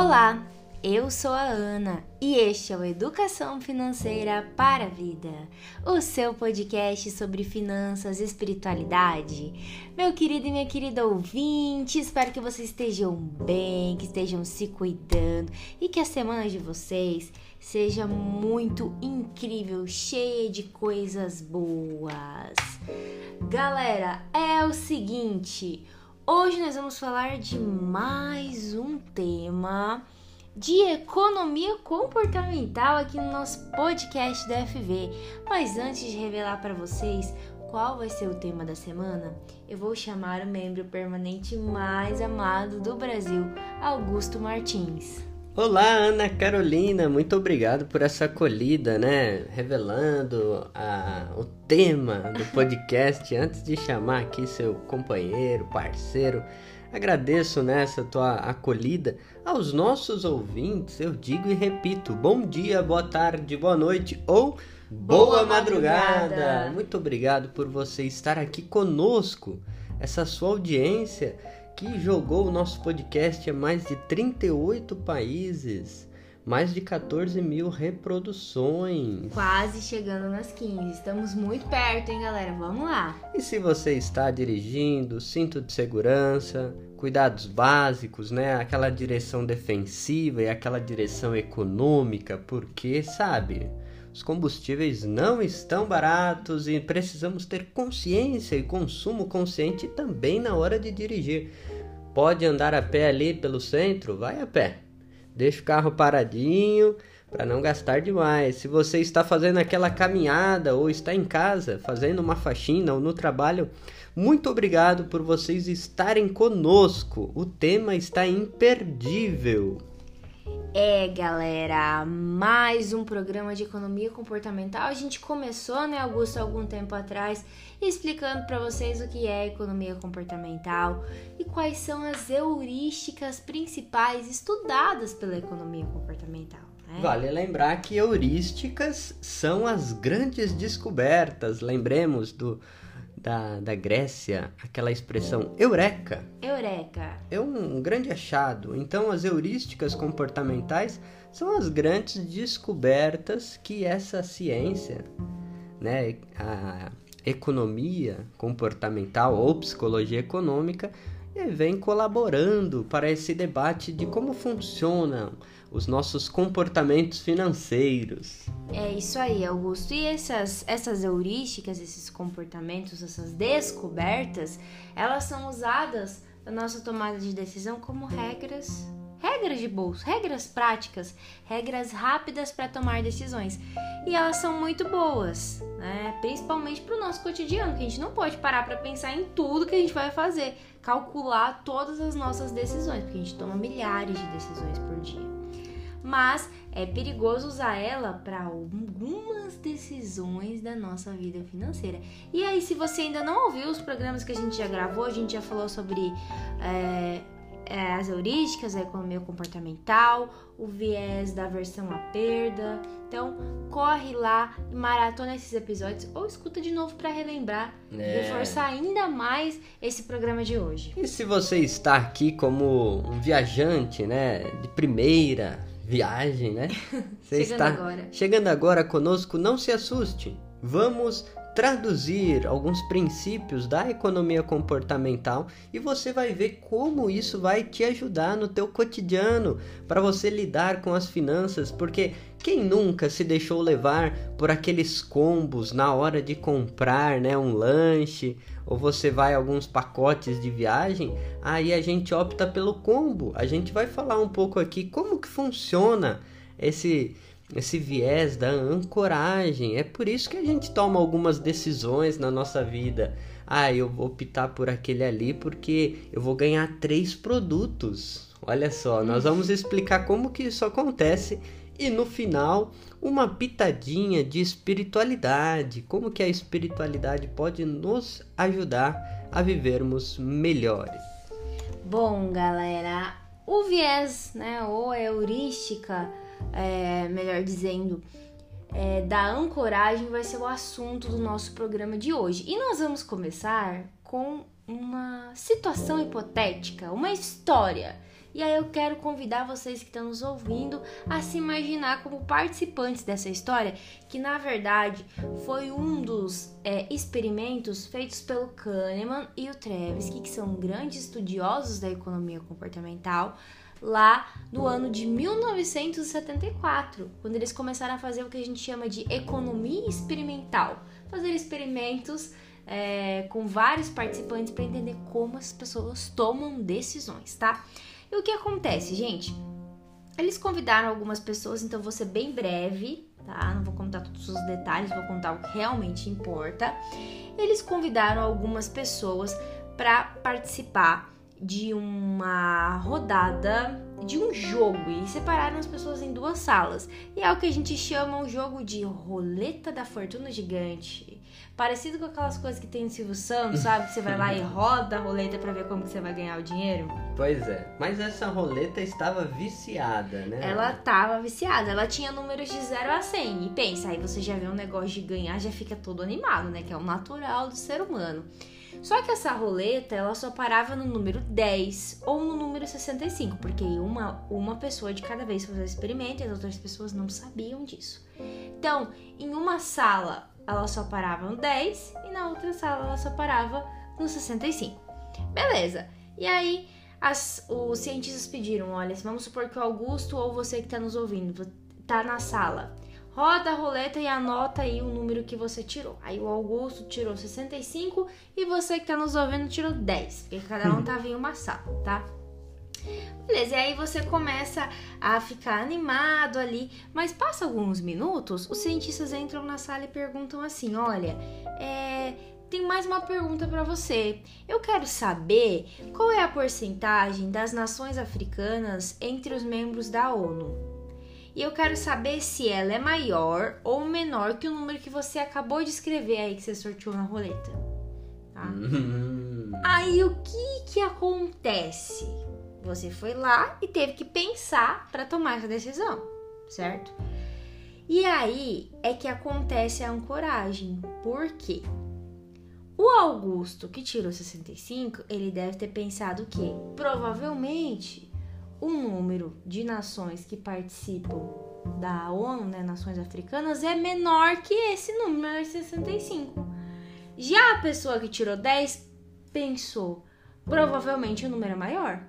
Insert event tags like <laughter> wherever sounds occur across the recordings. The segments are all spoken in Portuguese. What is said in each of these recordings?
Olá, eu sou a Ana e este é o Educação Financeira para a Vida, o seu podcast sobre finanças e espiritualidade. Meu querido e minha querida ouvinte, espero que vocês estejam bem, que estejam se cuidando e que a semana de vocês seja muito incrível, cheia de coisas boas. Galera, é o seguinte. Hoje nós vamos falar de mais um tema de economia comportamental aqui no nosso podcast da FV. Mas antes de revelar para vocês qual vai ser o tema da semana, eu vou chamar o membro permanente mais amado do Brasil, Augusto Martins. Olá, Ana Carolina, muito obrigado por essa acolhida, né? Revelando a, o tema do podcast antes de chamar aqui seu companheiro, parceiro. Agradeço nessa né, tua acolhida aos nossos ouvintes. Eu digo e repito: bom dia, boa tarde, boa noite ou boa, boa madrugada. madrugada. Muito obrigado por você estar aqui conosco, essa sua audiência que jogou o nosso podcast a mais de 38 países, mais de 14 mil reproduções. Quase chegando nas 15. Estamos muito perto, hein, galera? Vamos lá. E se você está dirigindo, cinto de segurança, cuidados básicos, né? Aquela direção defensiva e aquela direção econômica, porque, sabe, os combustíveis não estão baratos e precisamos ter consciência e consumo consciente também na hora de dirigir. Pode andar a pé ali pelo centro? Vai a pé. Deixa o carro paradinho para não gastar demais. Se você está fazendo aquela caminhada ou está em casa fazendo uma faxina ou no trabalho, muito obrigado por vocês estarem conosco. O tema está imperdível. É, galera, mais um programa de economia comportamental. A gente começou, né, Augusto, algum tempo atrás, explicando para vocês o que é economia comportamental e quais são as heurísticas principais estudadas pela economia comportamental. Né? Vale lembrar que heurísticas são as grandes descobertas. Lembremos do da, da Grécia, aquela expressão eureka. Eureka. É um grande achado. Então, as heurísticas comportamentais são as grandes descobertas que essa ciência, né, a economia comportamental ou psicologia econômica, vem colaborando para esse debate de como funcionam os nossos comportamentos financeiros. É isso aí, Augusto. E essas, essas heurísticas, esses comportamentos, essas descobertas, elas são usadas na nossa tomada de decisão como regras regras de bolso, regras práticas, regras rápidas para tomar decisões. E elas são muito boas, né? Principalmente para o nosso cotidiano, que a gente não pode parar para pensar em tudo que a gente vai fazer, calcular todas as nossas decisões, porque a gente toma milhares de decisões por dia mas é perigoso usar ela para algumas decisões da nossa vida financeira. E aí, se você ainda não ouviu os programas que a gente já gravou, a gente já falou sobre é, é, as heurísticas, a economia comportamental, o viés da versão à perda. Então, corre lá e maratona esses episódios ou escuta de novo para relembrar é. e reforçar ainda mais esse programa de hoje. E se você está aqui como um viajante, né, de primeira, viagem, né? <laughs> Você chegando está agora. chegando agora conosco, não se assuste. Vamos traduzir alguns princípios da economia comportamental e você vai ver como isso vai te ajudar no teu cotidiano para você lidar com as finanças, porque quem nunca se deixou levar por aqueles combos na hora de comprar, né, um lanche, ou você vai alguns pacotes de viagem, aí a gente opta pelo combo. A gente vai falar um pouco aqui como que funciona esse esse viés da ancoragem. É por isso que a gente toma algumas decisões na nossa vida. Ah, eu vou optar por aquele ali porque eu vou ganhar três produtos. Olha só, nós vamos explicar como que isso acontece e no final uma pitadinha de espiritualidade, como que a espiritualidade pode nos ajudar a vivermos melhores. Bom, galera, o viés, né, ou a heurística é, melhor dizendo, é, da ancoragem vai ser o assunto do nosso programa de hoje. E nós vamos começar com uma situação hipotética, uma história. E aí eu quero convidar vocês que estão nos ouvindo a se imaginar como participantes dessa história, que na verdade foi um dos é, experimentos feitos pelo Kahneman e o Tversky, que são grandes estudiosos da economia comportamental, lá no ano de 1974, quando eles começaram a fazer o que a gente chama de economia experimental, fazer experimentos é, com vários participantes para entender como as pessoas tomam decisões, tá? E o que acontece, gente? Eles convidaram algumas pessoas, então vou ser bem breve, tá? Não vou contar todos os detalhes, vou contar o que realmente importa. Eles convidaram algumas pessoas para participar de uma rodada de um jogo e separaram as pessoas em duas salas. E é o que a gente chama o jogo de roleta da fortuna gigante. Parecido com aquelas coisas que tem no Silvio Santos, sabe? Que você vai lá e <laughs> roda a roleta para ver como que você vai ganhar o dinheiro. Pois é. Mas essa roleta estava viciada, né? Ela estava viciada. Ela tinha números de 0 a 100. E pensa, aí você já vê um negócio de ganhar, já fica todo animado, né? Que é o natural do ser humano. Só que essa roleta, ela só parava no número 10 ou no número 65, porque uma, uma pessoa de cada vez fazia o experimento e as outras pessoas não sabiam disso. Então, em uma sala, ela só parava no 10 e na outra sala ela só parava no 65. Beleza. E aí, as, os cientistas pediram: olha, vamos supor que o Augusto ou você que está nos ouvindo tá na sala roda a roleta e anota aí o número que você tirou. Aí o Augusto tirou 65 e você que está nos ouvindo tirou 10, porque cada um tava em uma sala, tá? Beleza, e aí você começa a ficar animado ali, mas passa alguns minutos, os cientistas entram na sala e perguntam assim: olha, é, tem mais uma pergunta para você. Eu quero saber qual é a porcentagem das nações africanas entre os membros da ONU e eu quero saber se ela é maior ou menor que o número que você acabou de escrever aí que você sorteou na roleta. Tá? Hum. Aí o que que acontece? Você foi lá e teve que pensar para tomar essa decisão, certo? E aí é que acontece a ancoragem. Por quê? O Augusto, que tirou 65, ele deve ter pensado que provavelmente o número de nações que participam da ONU, né, nações africanas, é menor que esse número, 65. Já a pessoa que tirou 10 pensou, provavelmente o número é maior.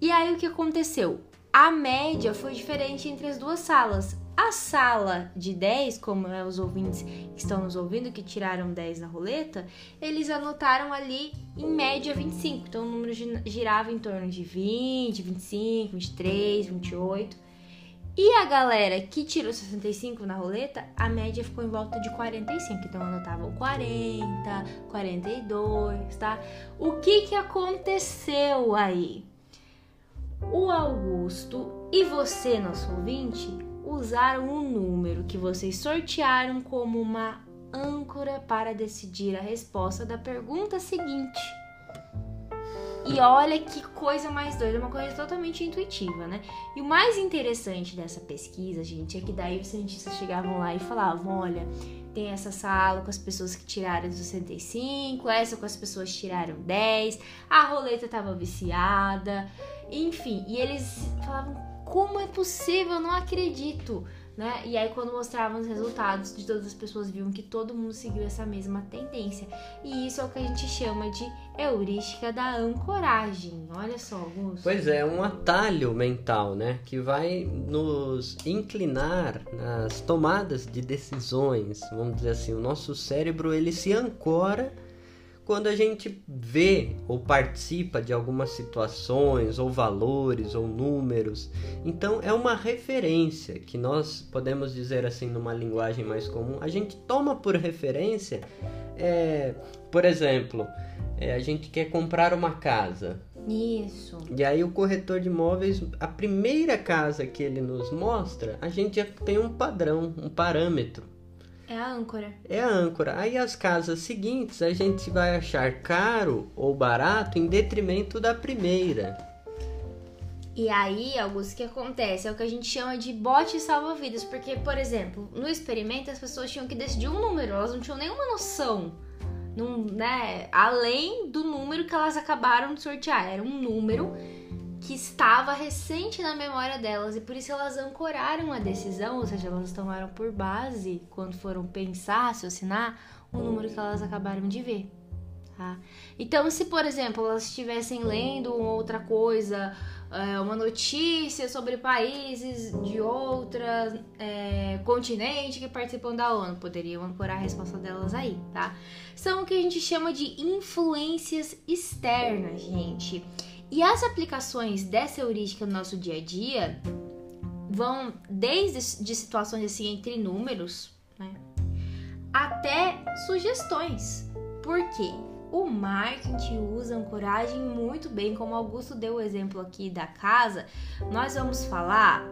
E aí o que aconteceu? A média foi diferente entre as duas salas. A sala de 10, como é os ouvintes que estão nos ouvindo, que tiraram 10 na roleta, eles anotaram ali em média 25. Então o número girava em torno de 20, 25, 23, 28. E a galera que tirou 65 na roleta, a média ficou em volta de 45. Então anotavam 40, 42, tá? O que que aconteceu aí? O Augusto e você, nosso ouvinte, usaram o número que vocês sortearam como uma âncora para decidir a resposta da pergunta seguinte. E olha que coisa mais doida, uma coisa totalmente intuitiva, né? E o mais interessante dessa pesquisa, gente, é que daí os cientistas chegavam lá e falavam: olha, tem essa sala com as pessoas que tiraram 65, essa com as pessoas que tiraram 10, a roleta tava viciada, enfim. E eles falavam: como é possível? Eu não acredito. Né? E aí quando mostravam os resultados de todas as pessoas viam que todo mundo seguiu essa mesma tendência. E isso é o que a gente chama de heurística da ancoragem. Olha só, Augusto. Pois é, um atalho mental, né, que vai nos inclinar nas tomadas de decisões. Vamos dizer assim, o nosso cérebro ele se ancora quando a gente vê ou participa de algumas situações, ou valores, ou números. Então é uma referência que nós podemos dizer assim numa linguagem mais comum. A gente toma por referência, é, por exemplo, é, a gente quer comprar uma casa. Isso. E aí o corretor de imóveis, a primeira casa que ele nos mostra, a gente já tem um padrão, um parâmetro. É a âncora. É a âncora. Aí as casas seguintes a gente vai achar caro ou barato em detrimento da primeira. E aí, Augusto, o que acontece? É o que a gente chama de bote salva-vidas. Porque, por exemplo, no experimento as pessoas tinham que decidir um número, elas não tinham nenhuma noção. Num, né, além do número que elas acabaram de sortear. Era um número que estava recente na memória delas e por isso elas ancoraram a decisão, ou seja, elas tomaram por base quando foram pensar, raciocinar, o número que elas acabaram de ver. Tá? Então, se por exemplo elas estivessem lendo outra coisa, é, uma notícia sobre países de outra é, continente que participam da ONU, poderiam ancorar a resposta delas aí, tá? São o que a gente chama de influências externas, gente. E as aplicações dessa heurística no nosso dia a dia vão desde de situações assim entre números, né, até sugestões. Por quê? O marketing usa ancoragem muito bem, como Augusto deu o exemplo aqui da casa. Nós vamos falar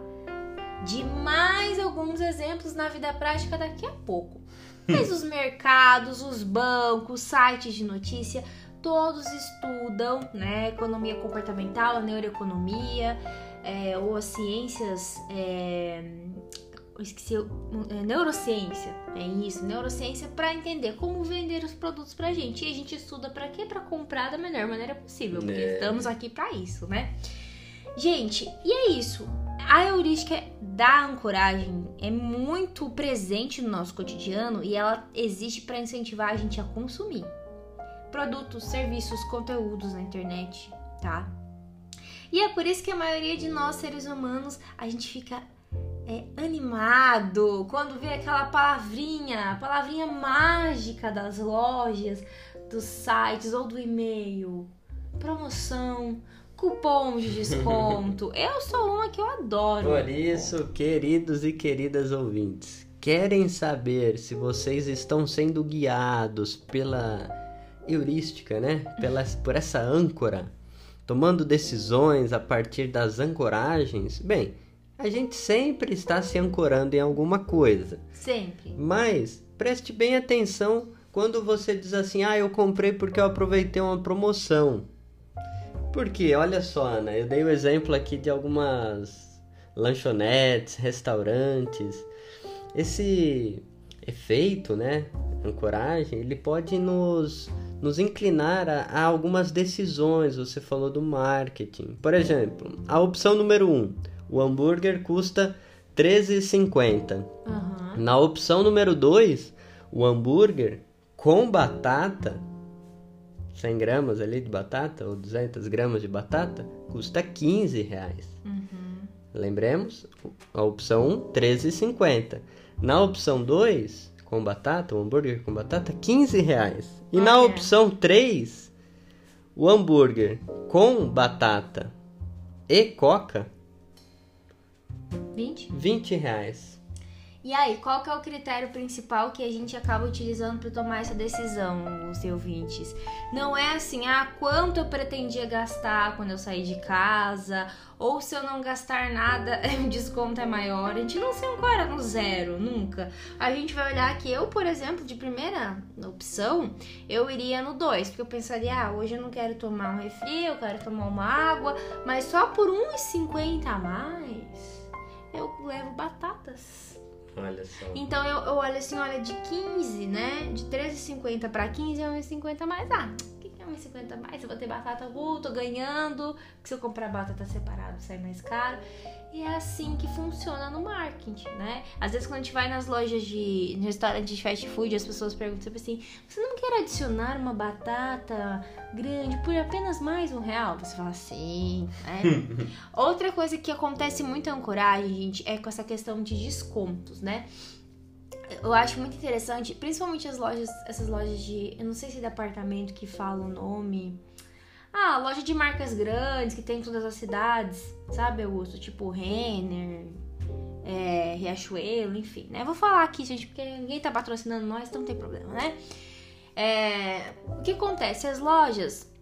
de mais alguns exemplos na vida prática daqui a pouco. <laughs> Mas os mercados, os bancos, sites de notícia todos estudam, né? Economia comportamental, a neuroeconomia, é, ou as ciências. É, esqueci, é, neurociência, é isso, neurociência para entender como vender os produtos pra gente. E a gente estuda para quê? Para comprar da melhor maneira possível, porque é. estamos aqui para isso, né? Gente, e é isso. A heurística da ancoragem é muito presente no nosso cotidiano e ela existe para incentivar a gente a consumir produtos, serviços, conteúdos na internet, tá? E é por isso que a maioria de nós seres humanos a gente fica é, animado quando vê aquela palavrinha, a palavrinha mágica das lojas, dos sites ou do e-mail, promoção, cupom de desconto. <laughs> eu sou uma que eu adoro. Por isso, queridos e queridas ouvintes, querem saber se vocês estão sendo guiados pela heurística, né? Pela, por essa âncora, tomando decisões a partir das ancoragens, bem, a gente sempre está se ancorando em alguma coisa. Sempre. Mas preste bem atenção quando você diz assim: "Ah, eu comprei porque eu aproveitei uma promoção". Porque, olha só, Ana, eu dei o um exemplo aqui de algumas lanchonetes, restaurantes. Esse efeito, né, ancoragem, ele pode nos nos inclinar a, a, algumas decisões. Você falou do marketing. Por exemplo, a opção número 1, um, o hambúrguer custa R$13,50. Uhum. Na opção número 2, o hambúrguer com batata, 100 gramas ali de batata, ou 200 gramas de batata, custa 15 reais. Uhum. Lembremos, a opção 1, 13,50. Na opção 2, com batata, o hambúrguer com batata, 15 reais. E na opção 3, o hambúrguer com batata e coca, 20? 20 reais. E aí, qual que é o critério principal que a gente acaba utilizando para tomar essa decisão, os ouvintes? Não é assim, ah, quanto eu pretendia gastar quando eu saí de casa, ou se eu não gastar nada, <laughs> o desconto é maior. A gente não se ancora no zero, nunca. A gente vai olhar que eu, por exemplo, de primeira opção, eu iria no 2, porque eu pensaria, ah, hoje eu não quero tomar um refri, eu quero tomar uma água, mas só por 1,50 a mais eu levo batatas. Olha só. Então eu, eu olho assim, olha, de 15, né? De 13,50 para 15 é 1,50 mais. Ah, que é 1,50 mais? Eu vou ter batata, uh, tô ganhando. Porque se eu comprar batata separado sai mais caro. E é assim que funciona no marketing, né? Às vezes quando a gente vai nas lojas de no restaurante de fast food, as pessoas perguntam sempre assim: você não quer adicionar uma batata grande por apenas mais um real? Você fala sim, né? <laughs> Outra coisa que acontece muito em ancoragem, gente, é com essa questão de descontos, né? Eu acho muito interessante, principalmente as lojas, essas lojas de. Eu não sei se é de apartamento que fala o nome. Ah, loja de marcas grandes que tem em todas as cidades, sabe, Augusto? Tipo Renner, é, Riachuelo, enfim, né? Vou falar aqui, gente, porque ninguém tá patrocinando nós, então não tem problema, né? É, o que acontece? As lojas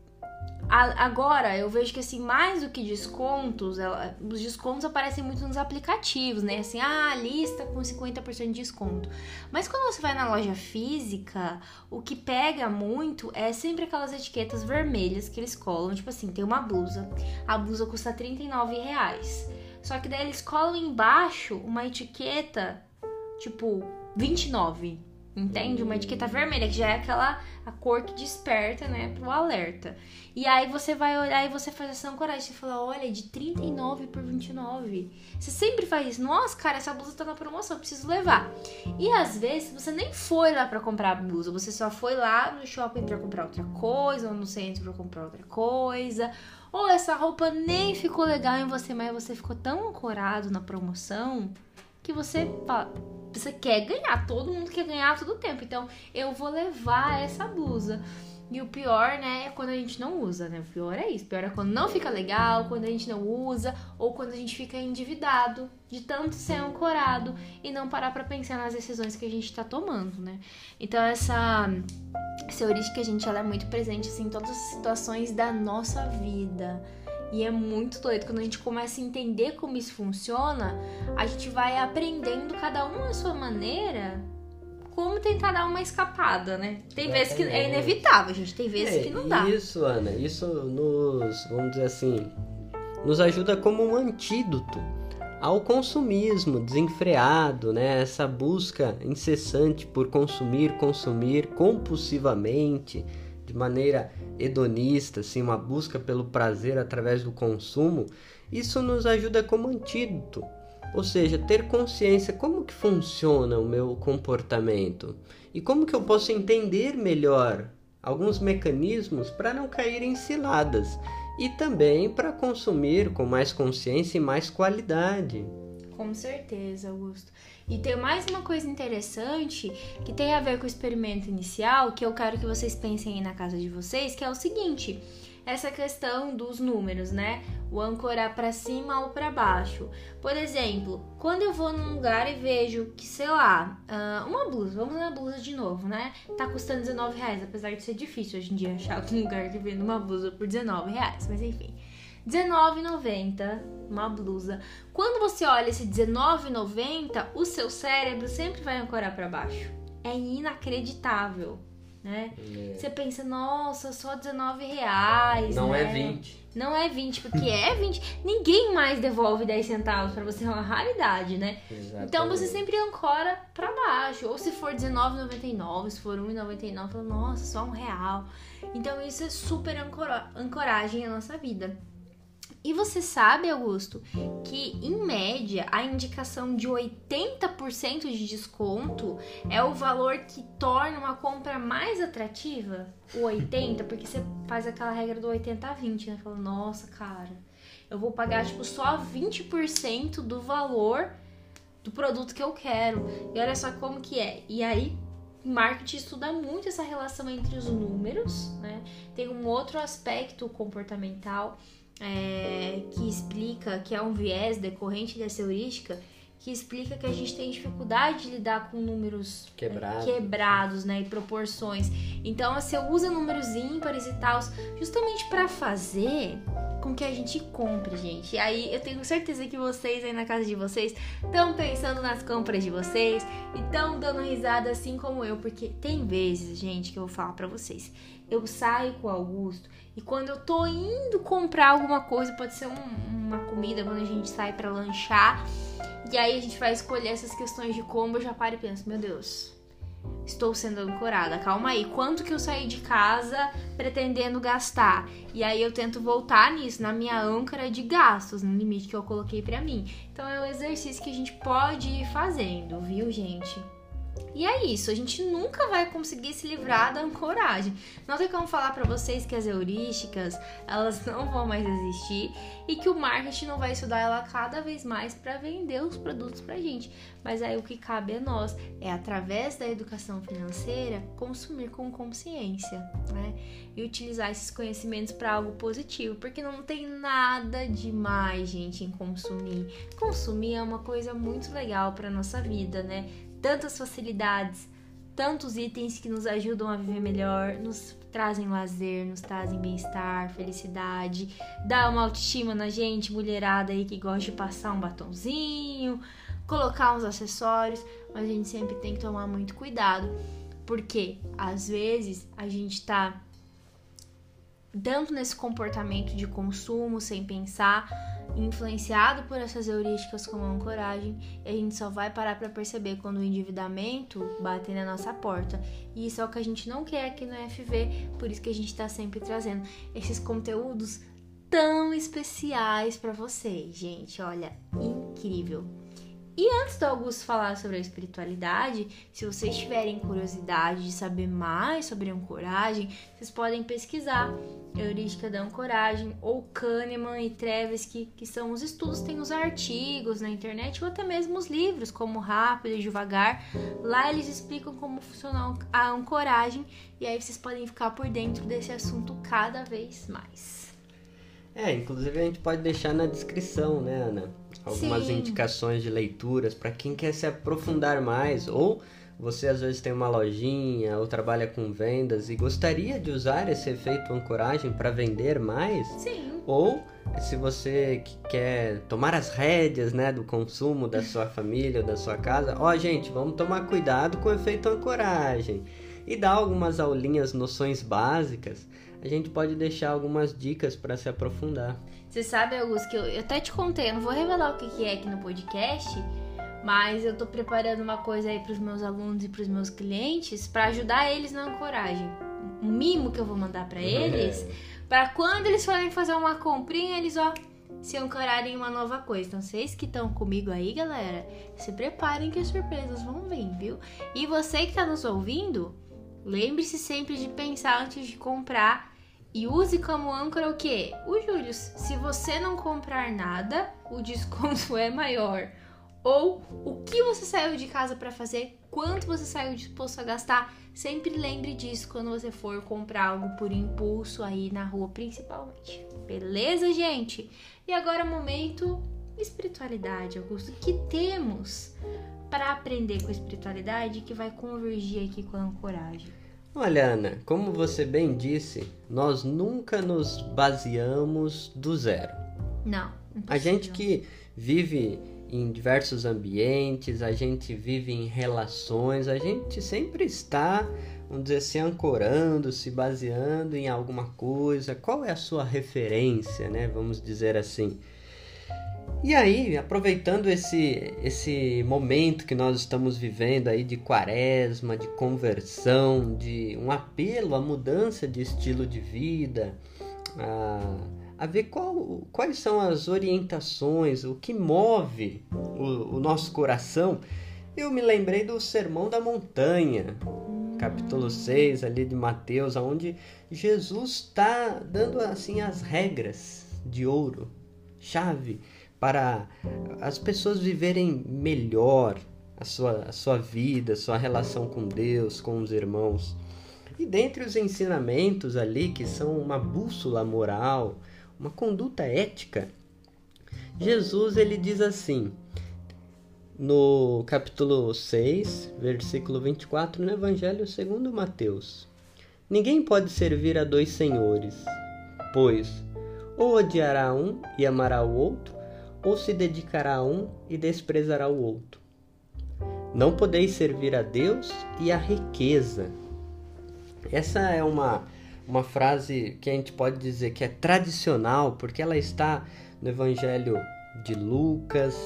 agora eu vejo que assim, mais do que descontos, ela, os descontos aparecem muito nos aplicativos, né? Assim, ah, lista com 50% de desconto. Mas quando você vai na loja física, o que pega muito é sempre aquelas etiquetas vermelhas que eles colam. Tipo assim, tem uma blusa, a blusa custa 39 reais. Só que daí eles colam embaixo uma etiqueta, tipo, 29 Entende? Uma etiqueta vermelha, que já é aquela a cor que desperta, né, pro alerta. E aí você vai olhar e você faz essa ancoragem. Você fala, olha, de 39 por 29. Você sempre faz isso. Nossa, cara, essa blusa tá na promoção, preciso levar. E às vezes você nem foi lá para comprar a blusa, você só foi lá no shopping para comprar outra coisa, ou no centro para comprar outra coisa. Ou essa roupa nem ficou legal em você, mas você ficou tão ancorado na promoção que você você quer ganhar, todo mundo quer ganhar todo o tempo. Então, eu vou levar essa blusa. E o pior, né, é quando a gente não usa, né? O pior é isso. O pior é quando não fica legal, quando a gente não usa, ou quando a gente fica endividado de tanto ser ancorado e não parar para pensar nas decisões que a gente tá tomando, né? Então essa essa heurística, gente, ela é muito presente assim, em todas as situações da nossa vida. E é muito doido. Quando a gente começa a entender como isso funciona, a gente vai aprendendo cada um à sua maneira como tentar dar uma escapada, né? Tem vezes que é inevitável, gente. Tem vezes é, que não dá. Isso, Ana, isso nos, vamos dizer assim, nos ajuda como um antídoto ao consumismo desenfreado, né? Essa busca incessante por consumir, consumir compulsivamente de maneira hedonista, assim, uma busca pelo prazer através do consumo, isso nos ajuda como antídoto. Ou seja, ter consciência como que funciona o meu comportamento e como que eu posso entender melhor alguns mecanismos para não cair em ciladas e também para consumir com mais consciência e mais qualidade. Com certeza, Augusto. E tem mais uma coisa interessante que tem a ver com o experimento inicial, que eu quero que vocês pensem aí na casa de vocês, que é o seguinte: essa questão dos números, né? O ancorar para cima ou para baixo. Por exemplo, quando eu vou num lugar e vejo que, sei lá, ah, uma blusa, vamos na blusa de novo, né? Tá custando 19 reais, apesar de ser difícil hoje em dia achar <laughs> um lugar que vende uma blusa por 19 reais, mas enfim. R$19,90 uma blusa. Quando você olha esse R$19,90, o seu cérebro sempre vai ancorar para baixo. É inacreditável, né? É. Você pensa, nossa, só R$19,00. Não né? é 20. Não é 20, porque é 20. Ninguém mais devolve 10 centavos para você, é uma raridade, né? Exatamente. Então você sempre ancora para baixo. Ou se for R$19,99, se for R$1,99, nossa, só um real. Então isso é super ancoragem na nossa vida. E você sabe, Augusto, que em média a indicação de 80% de desconto é o valor que torna uma compra mais atrativa? O 80, porque você faz aquela regra do 80 a 20, né? Fala, nossa, cara, eu vou pagar tipo só 20% do valor do produto que eu quero. E olha só como que é. E aí, marketing estuda muito essa relação entre os números, né? Tem um outro aspecto comportamental é, que explica que é um viés decorrente dessa heurística que explica que a gente tem dificuldade de lidar com números Quebrado. quebrados, né, e proporções. Então, você usa números ímpares e tal, justamente para fazer com que a gente compre, gente. E aí eu tenho certeza que vocês aí na casa de vocês estão pensando nas compras de vocês e estão dando risada assim como eu, porque tem vezes, gente, que eu vou falar para vocês. Eu saio com o Augusto e quando eu tô indo comprar alguma coisa, pode ser um, uma comida, quando a gente sai para lanchar, e aí a gente vai escolher essas questões de como, eu já paro e penso, meu Deus, estou sendo ancorada, calma aí, quanto que eu saí de casa pretendendo gastar? E aí eu tento voltar nisso, na minha âncora de gastos, no limite que eu coloquei para mim. Então é um exercício que a gente pode ir fazendo, viu, gente? E é isso, a gente nunca vai conseguir se livrar da ancoragem. Não tem como falar para vocês que as heurísticas, elas <laughs> não vão mais existir e que o marketing não vai estudar ela cada vez mais para vender os produtos pra gente. Mas aí o que cabe a nós é através da educação financeira consumir com consciência, né? E utilizar esses conhecimentos para algo positivo, porque não tem nada demais, gente, em consumir. Consumir é uma coisa muito legal para nossa vida, né? Tantas facilidades, tantos itens que nos ajudam a viver melhor, nos trazem lazer, nos trazem bem-estar, felicidade, dá uma autoestima na gente, mulherada aí que gosta de passar um batonzinho, colocar uns acessórios, mas a gente sempre tem que tomar muito cuidado, porque às vezes a gente tá tanto nesse comportamento de consumo sem pensar influenciado por essas heurísticas como a ancoragem, e a gente só vai parar para perceber quando o endividamento bate na nossa porta. E isso é o que a gente não quer aqui no FV, por isso que a gente está sempre trazendo esses conteúdos tão especiais para vocês, gente. Olha, incrível. E antes do Augusto falar sobre a espiritualidade, se vocês tiverem curiosidade de saber mais sobre a ancoragem, vocês podem pesquisar Heurística da Ancoragem ou Kahneman e Tversky, que são os estudos, tem os artigos na internet ou até mesmo os livros, como Rápido e Devagar. Lá eles explicam como funciona a ancoragem e aí vocês podem ficar por dentro desse assunto cada vez mais. É, inclusive a gente pode deixar na descrição, né, Ana? algumas Sim. indicações de leituras para quem quer se aprofundar mais ou você às vezes tem uma lojinha ou trabalha com vendas e gostaria de usar esse efeito ancoragem para vender mais? Sim. Ou se você quer tomar as rédeas, né, do consumo da sua <laughs> família, da sua casa, ó, gente, vamos tomar cuidado com o efeito ancoragem e dar algumas aulinhas, noções básicas. A gente pode deixar algumas dicas para se aprofundar. Você sabe, Augusto, que eu, eu, até te contei, eu não vou revelar o que, que é aqui no podcast, mas eu tô preparando uma coisa aí para os meus alunos e para os meus clientes para ajudar eles na ancoragem. Um mimo que eu vou mandar para eles, para quando eles forem fazer uma comprinha, eles ó se ancorarem em uma nova coisa. Então, vocês que estão comigo aí, galera, se preparem que as surpresas vão vir, viu? E você que tá nos ouvindo, lembre-se sempre de pensar antes de comprar e use como âncora o quê? O Júlio. Se você não comprar nada, o desconto <laughs> é maior. Ou o que você saiu de casa para fazer, quanto você saiu disposto a gastar. Sempre lembre disso quando você for comprar algo por impulso aí na rua, principalmente. Beleza, gente? E agora, momento espiritualidade, Augusto. O que temos para aprender com a espiritualidade que vai convergir aqui com a ancoragem? Olha, Ana, como você bem disse, nós nunca nos baseamos do zero. Não. Impossível. A gente que vive em diversos ambientes, a gente vive em relações, a gente sempre está, vamos dizer assim, ancorando, se baseando em alguma coisa. Qual é a sua referência, né? Vamos dizer assim. E aí, aproveitando esse, esse momento que nós estamos vivendo aí de quaresma, de conversão, de um apelo à mudança de estilo de vida, a, a ver qual, quais são as orientações, o que move o, o nosso coração, eu me lembrei do Sermão da Montanha, capítulo 6 ali de Mateus, onde Jesus está dando assim as regras de ouro, chave para as pessoas viverem melhor a sua, a sua vida, a sua relação com Deus, com os irmãos. E dentre os ensinamentos ali, que são uma bússola moral, uma conduta ética, Jesus ele diz assim, no capítulo 6, versículo 24, no Evangelho segundo Mateus. Ninguém pode servir a dois senhores, pois ou odiará um e amará o outro, ou se dedicará a um e desprezará o outro. Não podeis servir a Deus e a riqueza. Essa é uma, uma frase que a gente pode dizer que é tradicional, porque ela está no Evangelho de Lucas,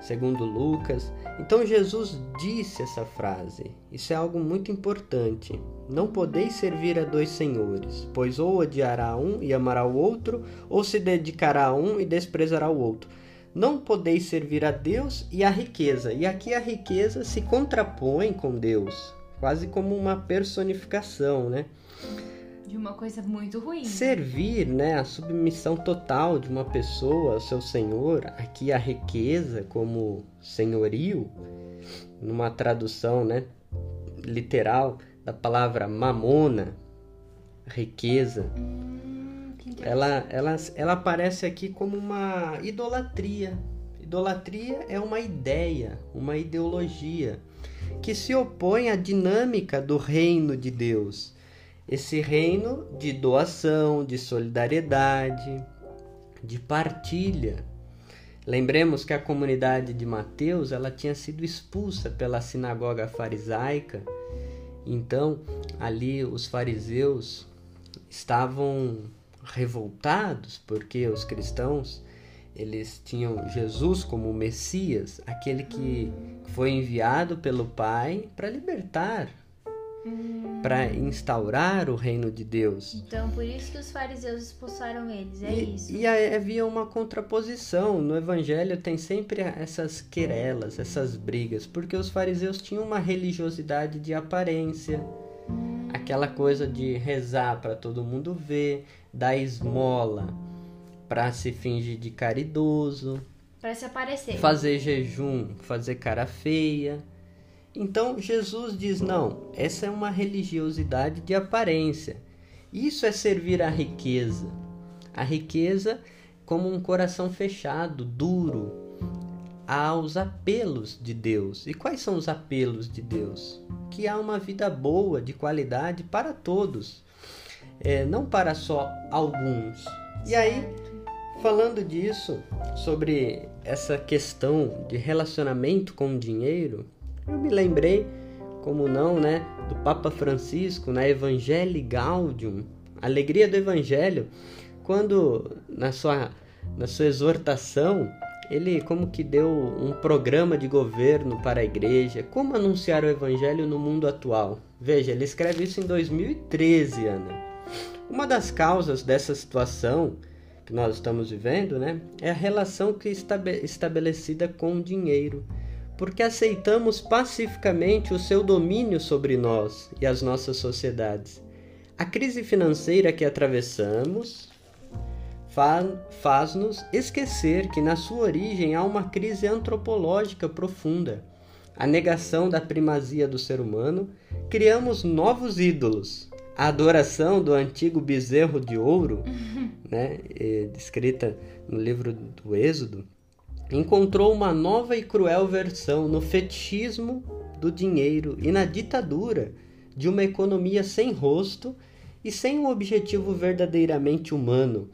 segundo Lucas. Então Jesus disse essa frase. Isso é algo muito importante. Não podeis servir a dois senhores, pois ou odiará um e amará o outro, ou se dedicará a um e desprezará o outro. Não podeis servir a Deus e a riqueza. E aqui a riqueza se contrapõe com Deus, quase como uma personificação, né? De uma coisa muito ruim. Servir, né, a submissão total de uma pessoa ao seu senhor, aqui a riqueza como senhorio, numa tradução, né, literal da palavra mamona, riqueza. Hum, ela, ela, ela aparece aqui como uma idolatria. Idolatria é uma ideia, uma ideologia que se opõe à dinâmica do reino de Deus esse reino de doação, de solidariedade, de partilha. Lembremos que a comunidade de Mateus ela tinha sido expulsa pela sinagoga farisaica. Então, ali os fariseus estavam revoltados porque os cristãos eles tinham Jesus como Messias, aquele que foi enviado pelo Pai para libertar, Hum. para instaurar o reino de Deus. Então, por isso que os fariseus expulsaram eles, é e, isso. e aí havia uma contraposição. No Evangelho tem sempre essas querelas, essas brigas, porque os fariseus tinham uma religiosidade de aparência, aquela coisa de rezar para todo mundo ver, dar esmola para se fingir de caridoso, Pra se aparecer. fazer jejum, fazer cara feia. Então Jesus diz: não, essa é uma religiosidade de aparência. Isso é servir à riqueza. A riqueza como um coração fechado, duro, aos apelos de Deus. E quais são os apelos de Deus? Que há uma vida boa, de qualidade para todos, é, não para só alguns. E aí, falando disso, sobre essa questão de relacionamento com o dinheiro, eu me lembrei, como não, né, do Papa Francisco na Evangelii Gaudium, Alegria do Evangelho, quando na sua na sua exortação ele como que deu um programa de governo para a igreja, como anunciar o evangelho no mundo atual. Veja, ele escreve isso em 2013, Ana. Uma das causas dessa situação que nós estamos vivendo, né, é a relação que está estabelecida com o dinheiro, porque aceitamos pacificamente o seu domínio sobre nós e as nossas sociedades. A crise financeira que atravessamos faz-nos esquecer que na sua origem há uma crise antropológica profunda. A negação da primazia do ser humano, criamos novos ídolos. A adoração do antigo bezerro de ouro, <laughs> né, descrita no livro do Êxodo, encontrou uma nova e cruel versão no fetichismo do dinheiro e na ditadura de uma economia sem rosto e sem um objetivo verdadeiramente humano.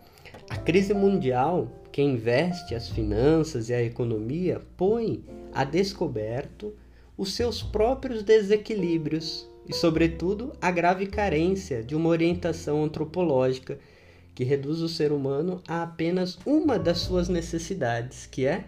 A crise mundial, que investe as finanças e a economia, põe a descoberto os seus próprios desequilíbrios e, sobretudo, a grave carência de uma orientação antropológica que reduz o ser humano a apenas uma das suas necessidades, que é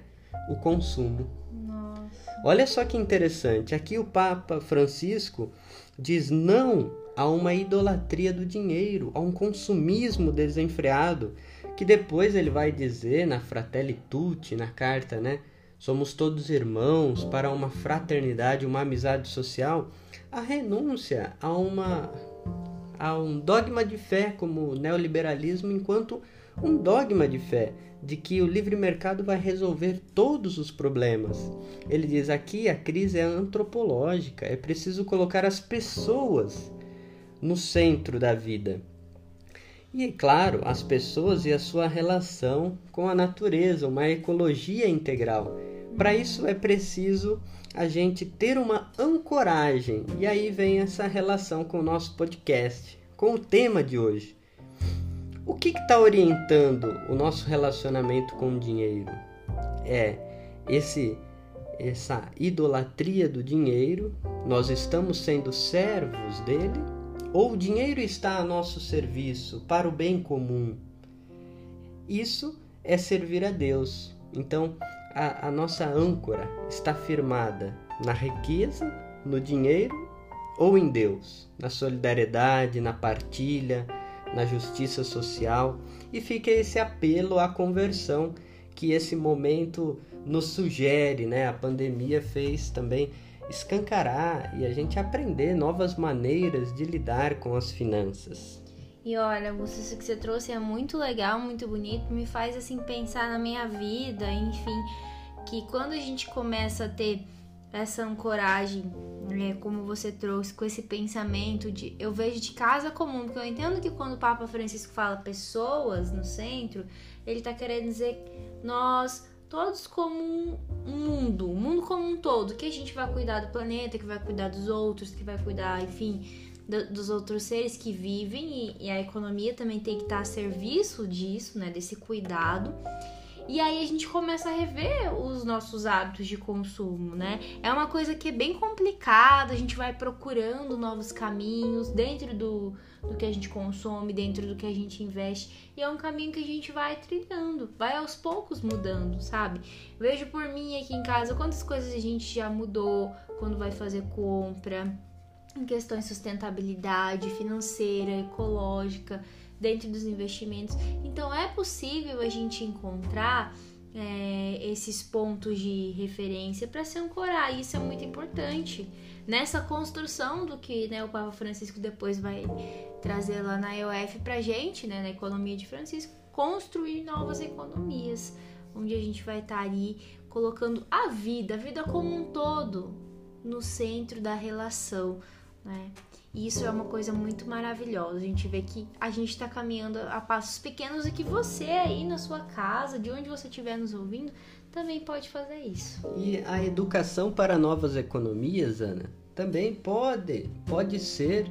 o consumo. Nossa. Olha só que interessante, aqui o Papa Francisco diz não a uma idolatria do dinheiro, a um consumismo desenfreado, que depois ele vai dizer na Fratelli Tutti, na carta, né? Somos todos irmãos para uma fraternidade, uma amizade social, a renúncia a uma a um dogma de fé como o neoliberalismo enquanto um dogma de fé de que o livre mercado vai resolver todos os problemas. Ele diz aqui a crise é antropológica, é preciso colocar as pessoas no centro da vida. E, claro, as pessoas e a sua relação com a natureza, uma ecologia integral. Para isso é preciso a gente ter uma ancoragem. E aí vem essa relação com o nosso podcast, com o tema de hoje. O que está orientando o nosso relacionamento com o dinheiro? É esse essa idolatria do dinheiro? Nós estamos sendo servos dele? Ou o dinheiro está a nosso serviço para o bem comum? Isso é servir a Deus. Então, a, a nossa âncora está firmada na riqueza, no dinheiro ou em Deus, na solidariedade, na partilha, na justiça social. E fica esse apelo à conversão que esse momento nos sugere, né? A pandemia fez também escancarar e a gente aprender novas maneiras de lidar com as finanças. E olha, isso que você trouxe é muito legal, muito bonito, me faz assim pensar na minha vida, enfim, que quando a gente começa a ter essa ancoragem, né, como você trouxe, com esse pensamento de eu vejo de casa comum, porque eu entendo que quando o Papa Francisco fala pessoas no centro, ele tá querendo dizer nós todos como um, mundo, um mundo como um todo, que a gente vai cuidar do planeta, que vai cuidar dos outros, que vai cuidar, enfim, do, dos outros seres que vivem e, e, a economia também tem que estar a serviço disso, né, desse cuidado. E aí a gente começa a rever os nossos hábitos de consumo, né? É uma coisa que é bem complicada, a gente vai procurando novos caminhos dentro do, do que a gente consome, dentro do que a gente investe. E é um caminho que a gente vai trilhando, vai aos poucos mudando, sabe? Vejo por mim aqui em casa quantas coisas a gente já mudou quando vai fazer compra, em questões de sustentabilidade financeira, ecológica dentro dos investimentos. Então é possível a gente encontrar é, esses pontos de referência para se ancorar. Isso é muito importante nessa construção do que né, o Papa Francisco depois vai trazer lá na EOF para gente, né, na economia de Francisco, construir novas economias, onde a gente vai estar tá ali colocando a vida, a vida como um todo, no centro da relação, né? E isso é uma coisa muito maravilhosa. A gente vê que a gente está caminhando a passos pequenos e que você aí na sua casa, de onde você estiver nos ouvindo, também pode fazer isso. E a educação para novas economias, Ana, também pode, pode ser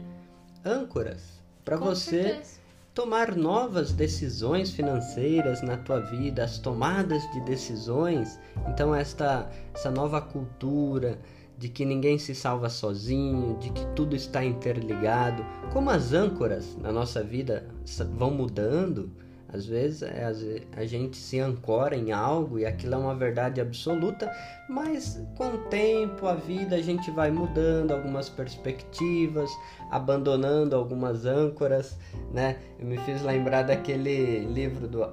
âncoras para você certeza. tomar novas decisões financeiras na tua vida, as tomadas de decisões. Então esta essa nova cultura de que ninguém se salva sozinho, de que tudo está interligado. Como as âncoras na nossa vida vão mudando, às vezes é, a gente se ancora em algo e aquilo é uma verdade absoluta, mas com o tempo, a vida, a gente vai mudando algumas perspectivas, abandonando algumas âncoras, né? Eu me fiz lembrar daquele livro do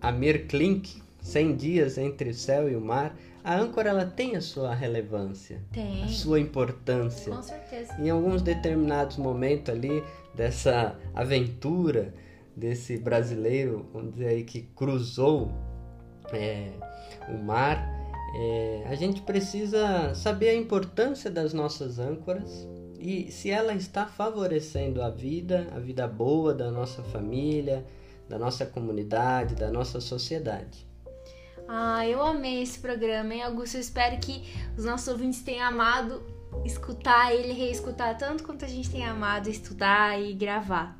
Amir Klink, 100 dias entre o céu e o mar, a âncora ela tem a sua relevância, tem. a sua importância. Com certeza. Em alguns determinados momentos ali dessa aventura desse brasileiro, vamos dizer aí que cruzou é, o mar, é, a gente precisa saber a importância das nossas âncoras e se ela está favorecendo a vida, a vida boa da nossa família, da nossa comunidade, da nossa sociedade. Ah, eu amei esse programa, hein, Augusto? Eu espero que os nossos ouvintes tenham amado escutar ele, reescutar tanto quanto a gente tem amado estudar e gravar.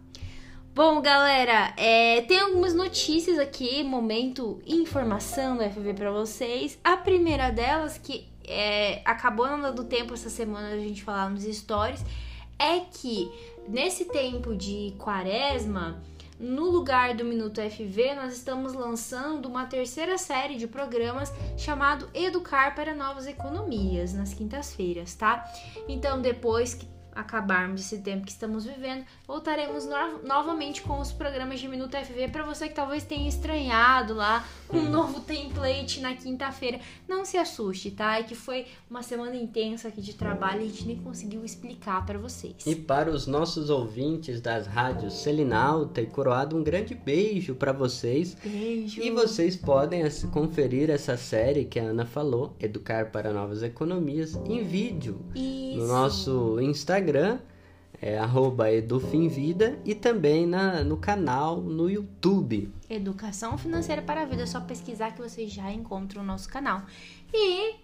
Bom, galera, é, tem algumas notícias aqui, momento informação do FV para vocês. A primeira delas, que é, acabou não dando tempo essa semana a gente falar nos stories, é que nesse tempo de quaresma no lugar do Minuto FV, nós estamos lançando uma terceira série de programas chamado Educar para Novas Economias nas quintas-feiras, tá? Então, depois que acabarmos esse tempo que estamos vivendo, voltaremos no novamente com os programas de Minuto FV para você que talvez tenha estranhado lá um hum. novo template na quinta-feira. Não se assuste, tá? É que foi uma semana intensa aqui de trabalho e a gente nem conseguiu explicar para vocês. E para os nossos ouvintes das rádios Selinalta e Coroado, um grande beijo para vocês. Beijo. E vocês podem conferir essa série que a Ana falou, Educar para Novas Economias, em vídeo Isso. no nosso Instagram Instagram, é @edufimvida e também na, no canal no YouTube. Educação Financeira para a Vida, é só pesquisar que vocês já encontram o nosso canal. E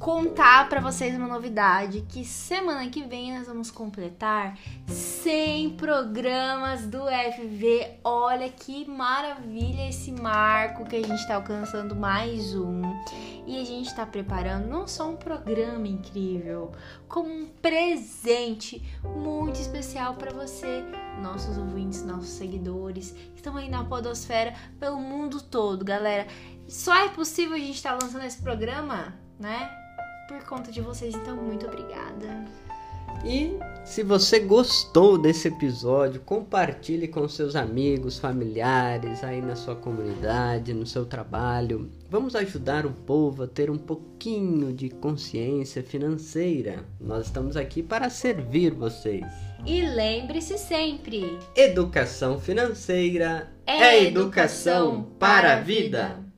contar para vocês uma novidade que semana que vem nós vamos completar 100 programas do FV. Olha que maravilha esse marco que a gente está alcançando mais um. E a gente está preparando não só um programa incrível, como um presente muito especial para você, nossos ouvintes, nossos seguidores que estão aí na podosfera pelo mundo todo, galera. Só é possível a gente estar tá lançando esse programa, né? Por conta de vocês, então muito obrigada. E se você gostou desse episódio, compartilhe com seus amigos, familiares, aí na sua comunidade, no seu trabalho. Vamos ajudar o povo a ter um pouquinho de consciência financeira. Nós estamos aqui para servir vocês. E lembre-se sempre: educação financeira é, é educação para a vida.